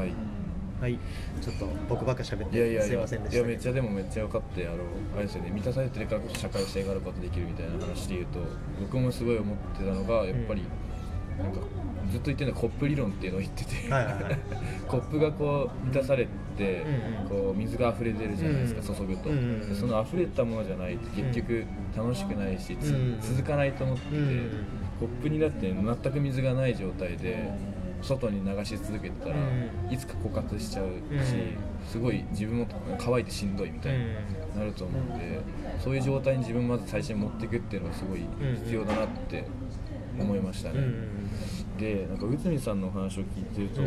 はい。はい。ちょっと僕ばっか喋っていやいやいや。すいませんでいした。けどやめっちゃでもめっちゃ分かってあのあれですよね。満たされてるからこそ社会性があることできるみたいな話で言うと僕もすごい思ってたのがやっぱり、なんかずっと言ってるのはコップ理論っていうのを言ってて、はいはいはい。コップがこう満たされて、うんうんこう水が溢れ出るじゃないですか、うん。注ぐと、うんその溢れたものじゃないと結局楽しくないし、続かないと思ってて、うんコップになって全く水がない状態で外に流し続けてたら、うん。いつか枯渇しちゃうし、うん。すごい自分も乾いてしんどいみたいになると思うんで、そういう状態に自分をまず最初に持っていくっていうのがすごい必要だなって思いましたね。でなんか内海さんのお話を聞いてると、い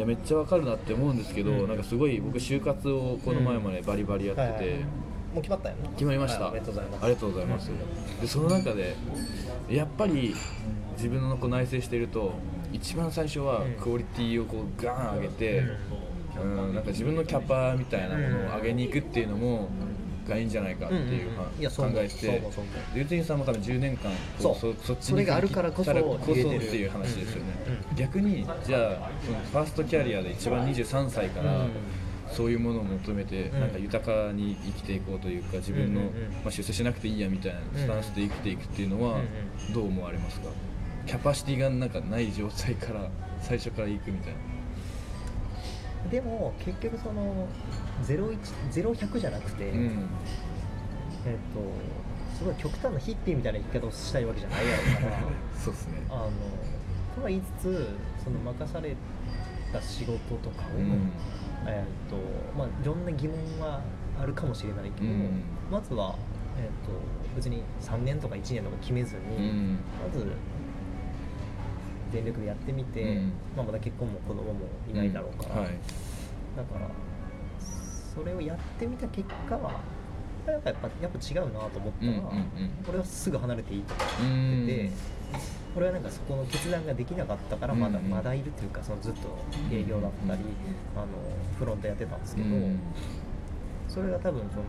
やめっちゃわかるなって思うんですけど、うん。なんかすごい僕就活をこの前までバリバリやってて、もう決まったよな決まりました、はいおめでとうございます。ありがとうございます、でその中でやっぱり自分のこう内省してると一番最初はうん。クオリティをこうガーン上げて、うん、なんか自分のキャパみたいなものを上げに行くっていうのも、がいいんじゃないかっていう、考えてそう思うそう思う。で内海さんも多分10年間こそう。そそっちそれがあるからこそこそっていう話ですよね、うん逆にじゃあそのファーストキャリアで一番23歳から、うん。そういうものを求めて、うん。なんか豊かに生きていこうというか自分の、まあ、出世しなくていいやみたいなスタンスで生きていくっていうのはどう思われますか？キャパシティがなんかない状態から最初から行くみたいな。でも結局その010100じゃなくて、うん。えっ、とすごい極端なヒッピーみたいな生き方をしたいわけじゃないやろうから。そうですね。あのとは言いつつその任された仕事とかを、うん。えっ、とまあいろんな疑問はあるかもしれないけど、うん。まずはえっ、と別に3年とか1年とか決めずに、うん。まず全力でやってみて、うん。まあ、まだ結婚も子供もいないだろうから、はい。だからそれをやってみた結果はやっぱやっぱやっぱ違うなと思ったら、うんうんうん。俺はすぐ離れていいと思うん。ってて、俺はなんかそこの決断ができなかったからまだ、うんうん。まだいるというかそのずっと営業だったり、あのフロントやってたんですけど、うん。それが多分その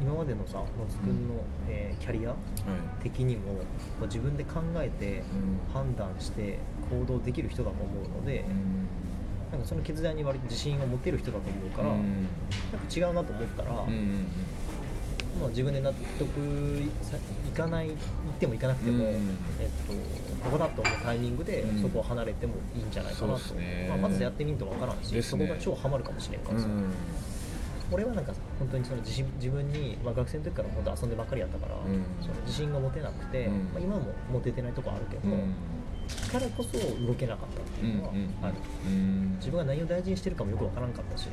今までのさ野津君の、えーキャリアはい。的にもこう自分で考えてうん。判断して行動できる人だと思うので、うん。なんかその決断に割と自信を持てる人だと思うから、うん。なんか違うなと思ったら、うんうんまあ、自分で納得いさいかない行っても行かなくても、うんえっと、ここだと思うタイミングでうん。そこを離れてもいいんじゃないかなと、そうっすね。まあ、まずやってみんとわからんし、ですね。そこが超ハマるかもしれんからさ、うん俺はなんか本当にその自信自分に、まあ、学生の時から本当遊んでばっかりやったから、うん。その自信が持てなくて、うん。まあ、今も持ててないとこあるけど、うん。からこそ動けなかったっていうのはある。うん。自分が何を大事にしてるかもよくわからんかったし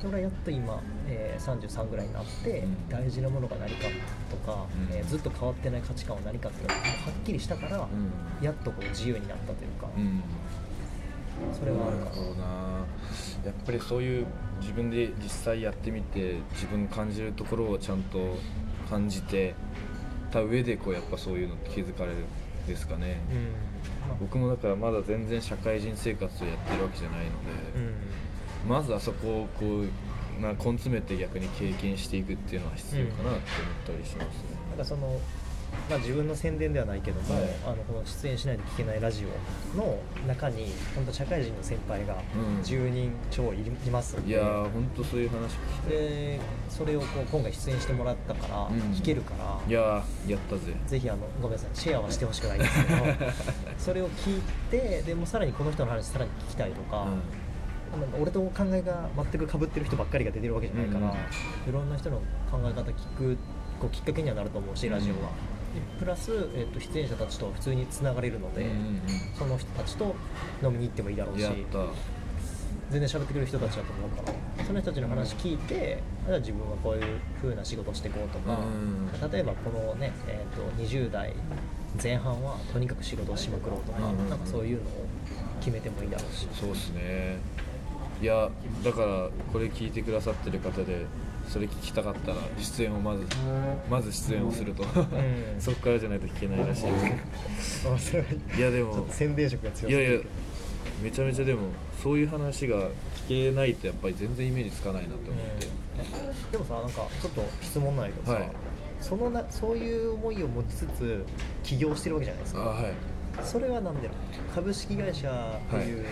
それはやっと今、えー33ぐらいになって、うん。大事なものが何かとか、うん。えーずっと変わってない価値観は何かっていうのがはっきりしたから、うん。やっとこう自由になったというか、うん。それはあるかなやっぱりそういう自分で実際やってみて自分の感じるところをちゃんと感じてた上でこうやっぱそういうのって気づかれるんですかね、うん。まあ僕もだからまだ全然社会人生活をやってるわけじゃないので、うん。まずあそこをこうな根詰めて逆に経験していくっていうのは必要かなって思ったりしますね、なんかその、まあ、自分の宣伝ではないけども、はいあのこの出演しないと聞けないラジオの中に本当社会人の先輩がうん。10人超い,、いますいやー本当そういう話聞きたい。でそれをこう今回出演してもらったからうん。聞けるから、いやーやったぜ。ぜひあのごめんなさいシェアはしてほしくないんですけど それを聞いてでもさらにこの人の話さらに聞きたいとか,、なんか俺と考えが全く被ってる人ばっかりが出てるわけじゃないから、うん。いろんな人の考え方聞くこうきっかけにはなると思うしラジオは、でプラス、えっと出演者たちと普通につながれるので、うんうんその人たちと飲みに行ってもいいだろううんし全然喋ってくれる人たちだと思うからその人たちの話聞いてじゃあ自分はこういう風な仕事していこうとか、うん例えばこのね、えー、と20代前半はとにかく仕事をしまくろうとか、うん。なんかそういうのを決めてもいいだろうし、そうっすね。いやだからこれ聞いてくださってる方でそれ聞きたかったら出演をまずまず出演をすると、ん。そこからじゃないと聞けないらしい。いやでも宣伝色が強いやいやめちゃめちゃでもそういう話が聞けないとやっぱり全然イメージつかないなと思って、うん。でもさなんかちょっと質問なんだけどさ、はい。そのなそういう思いを持ちつつ起業してるわけじゃないですか。あはいそれはなんで株式会社という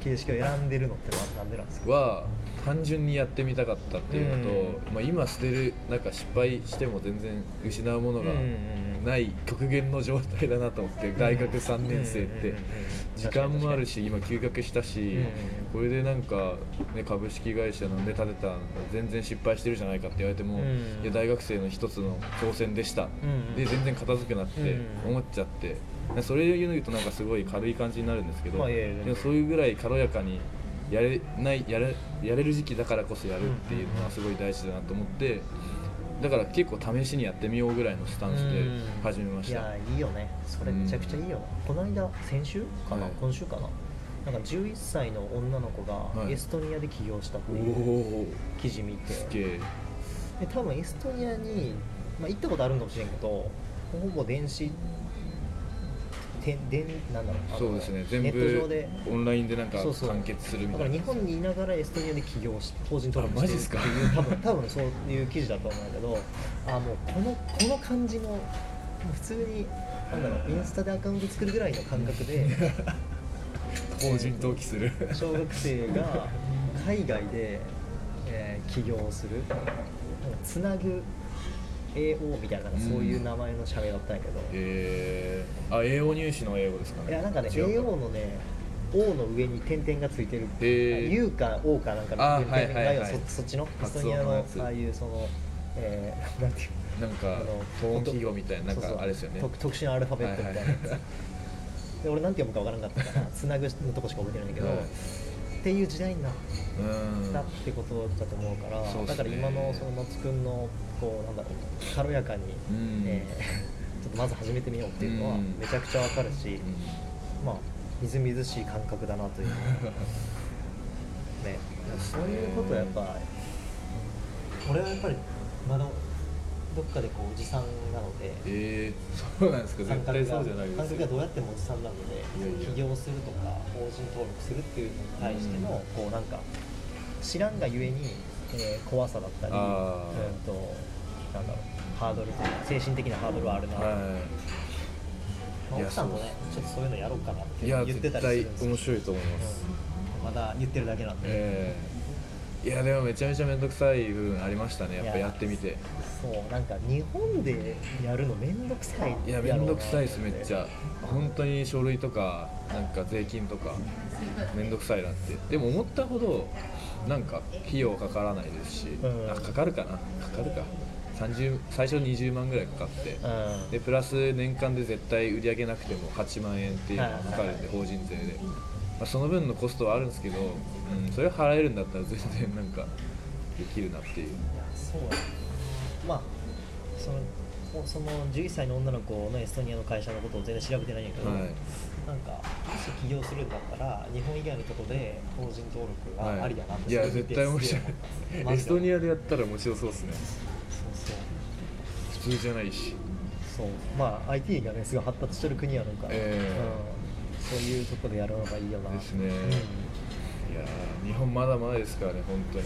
形式を選んでるのってのはなんでなんですか、は単純にやってみたかったっていうのと、うまあ、今捨てるなんか失敗しても全然失うものがない極限の状態だなと思って大学3年生って。時間もあるし今休学したしこれでなんか、ね、株式会社なんで建てた全然失敗してるじゃないかって言われても、うん。いや大学生の一つの挑戦でした、うんで全然片付くなってうん。思っちゃって。それを言うとなんかすごい軽い感じになるんですけど、でもそういうぐらい軽やかにやれないやれやれる時期だからこそやるっていうのはすごい大事だなと思ってだから結構試しにやってみようぐらいのスタンスで始めました、いやいいよね。それめちゃくちゃいいよ、この間先週かな、はい。今週かな？なんか11歳の女の子はい。がエストニアで起業したっておいうお記事見て、で多分エストニアに、まあ、行ったことあるんかもしれんけどほぼ電子て電なんだろうそうですね。全ネット上部でオンラインでなんかそうそう。完結するみだからたいな日本にいながらエストニアで起業し法人登録あマジっすか？っていう多分多分そういう記事だと思うんだけどあもうこのこの感じのもう普通になんだろうインスタでアカウント作るぐらいの感覚で 法人登記する。小学生が海外で、えー起業する。つなぐ AO みたいななんかそういう名前の社名だったんやけど、えー、あ英語入試の英語ですかね。いやなんかね AO のね O の上に点々がついてる。へー。U か O かなんかあの点々はいはいはい。がそそっちの？エス発トニアのああいうその、えー、なんていう？なんかあのトーン記号みたいななんかあれですよね。特特殊なアルファベットみたいなやつ、はいはいで俺なんて読むかわからなかったからつなぐのとこしか覚えてないんだけど、はいっていう時代になっうん。たってことだと思うから、ね。だから今のその松くんのこうなんだろう軽やかに、うん。えー ちょっとまず始めてみようっていうのはうん。めちゃくちゃわかるし、まあみずみずしい感覚だなという。ね。そういうことはやっぱ俺はやっぱりまだどっかでこうおじさんなのでえー、そうなんですか。感覚がそうじゃないです感覚がどうやってもおじさんなので起業するとか法人登録するっていうのに対しての、こうなんか知らんがゆえに、えー怖さだったり、うんとなんだろうハードルと精神的なハードルはあるな、まあはい奥さんもねちょっとそういうのやろうかなって言ってたりするんですよ。面白いと思います、うん。まだ言ってるだけなんで、ええいやでもめちゃめちゃ面倒くさい部分ありましたね。やっぱいややってみて。そうなんか日本でやるのめんどくさいいや面倒くさいですめっちゃ。本当に書類とかなんか税金とか面倒くさいなって。でも思ったほどなんか費用かからないですし、うん。あかかるかな。かかるか。30最初20万ぐらいかかって。うん。でプラス年間で絶対売り上げなくても8万円っていうのがかかるんではい。法人税で、まあ、その分のコストはあるんですけど、うん、それ払えるんだったら全然なんかできるなっていう。いやそうだ。まあそのおその11歳の女の子のエストニアの会社のことを全然調べてないんやけど、はい。なんかもし起業するんだったら日本以外のとこで法人登録がありだなって、いやそれ見て絶対面白い。エストニアでやったら面白そうですね。そう普通じゃないし。そう。そうまあ IT がねすごい発達してる国やのから、え。うん、そういうとこでやるのがいいよな。ですね。うん。いやー日本まだまだですからね本当に。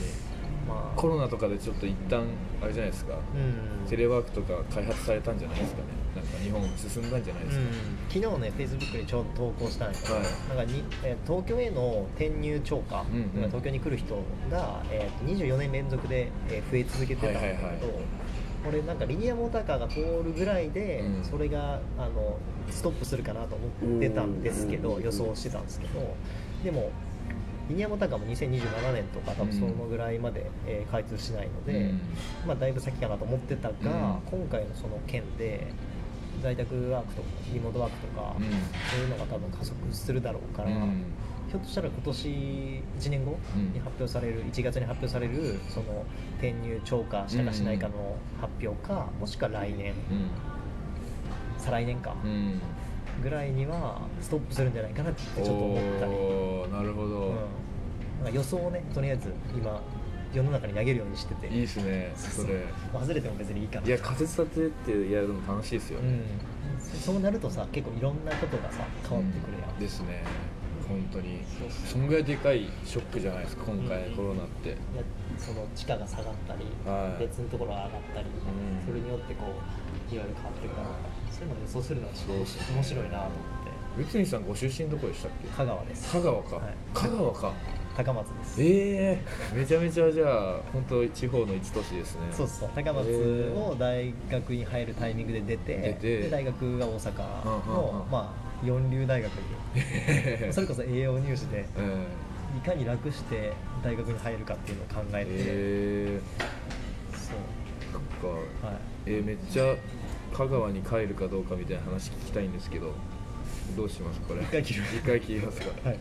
まあコロナとかでちょっと一旦あれじゃないですか、うん。テレワークとか開発されたんじゃないですかね。なんか日本進んだんじゃないですか、うん、昨日ね、フェイスブックにちょうど投稿したんやけど、はい。なんかにえー東京への転入超過、うんうん。東京に来る人が、えー、と24年連続で、えー増え続けてたんだけど、はいはいはい俺なんかリニアモーターカーが通るぐらいで、うん。それがあのストップするかなと思ってたんですけど予想してたんですけどでもリニアモーターカーも2027年とか多分そのぐらいまで、えー開通しないので、うん。まあ、だいぶ先かなと思ってたが、うん。今回のその件で在宅ワークとかリモートワークとか、うん。そういうのが多分加速するだろうから、うんひょっとしたら今年1年後うん。に発表される、1月に発表されるその転入超過したかしないかの発表か、もしくは来年。再来年か、うん。ぐらいにはストップするんじゃないかなってちょっと思ったり、なるほど、うん、なんか予想をねとりあえず今世の中に投げるようにしてて。いいですねそれ。外れても別にいいかな。いや仮説立てってやるの楽しいですよね、うん、そそうなるとさ結構いろんなことがさ変わってくるやん、ですね本当に。そうそうそんぐらいでかいショックじゃないですか今回うんコロナって、いやその地価が下がったり、はい。別のところが上がったり、うん。それによってこういろいろ変わっていくからそういうのを予想するのはちょっとそうっすね。面白いなと思って。内海さんご出身どこでしたっけ？香川です。香川か、はい。香川か。高松です。ええめちゃめちゃじゃあ本当地方の一都市ですね。そうそう高松を大学に入るタイミングで出て出て。で大学が大阪うんうんうん。のまあ四流大学に それこそ栄養入試でうん。いかに楽して大学に入るかっていうのを考えて、えそう。ー、なんか。はい。えーめっちゃ香川に帰るかどうかみたいな話聞きたいんですけどどうします？これ。一回切ります。か。はい